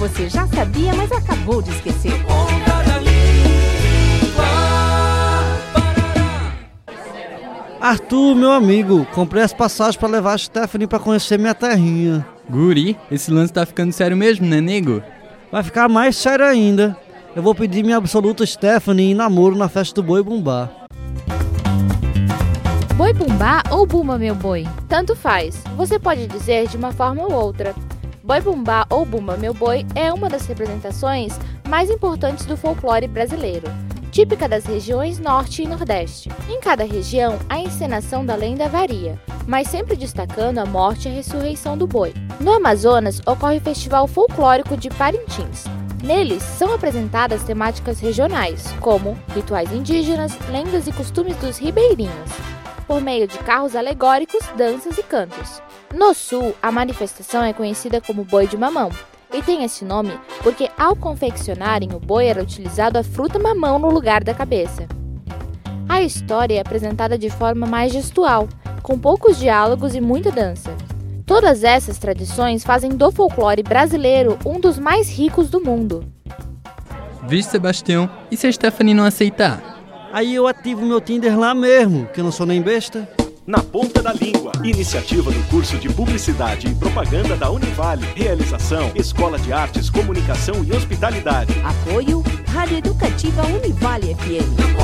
você já sabia, mas acabou de esquecer. Arthur, meu amigo, comprei as passagens para levar a Stephanie para conhecer minha terrinha. Guri, esse lance tá ficando sério mesmo, né, nego? Vai ficar mais sério ainda. Eu vou pedir minha absoluta Stephanie em namoro na festa do Boi Bumbá. Boi Bumbá ou Bumba Meu Boi? Tanto faz, você pode dizer de uma forma ou outra. Boi Bumbá ou Bumba Meu Boi é uma das representações mais importantes do folclore brasileiro, típica das regiões Norte e Nordeste. Em cada região, a encenação da lenda varia, mas sempre destacando a morte e a ressurreição do boi. No Amazonas, ocorre o Festival Folclórico de Parintins. Neles são apresentadas temáticas regionais, como rituais indígenas, lendas e costumes dos ribeirinhos por meio de carros alegóricos, danças e cantos. No sul, a manifestação é conhecida como boi de mamão e tem esse nome porque ao confeccionarem o boi era utilizado a fruta mamão no lugar da cabeça. A história é apresentada de forma mais gestual, com poucos diálogos e muita dança. Todas essas tradições fazem do folclore brasileiro um dos mais ricos do mundo. Vixe, Sebastião, e se a Stephanie não aceitar? Aí eu ativo meu Tinder lá mesmo, que eu não sou nem besta. Na Ponta da Língua. Iniciativa do curso de Publicidade e Propaganda da Univale. Realização: Escola de Artes, Comunicação e Hospitalidade. Apoio Rádio Educativa Univale FM.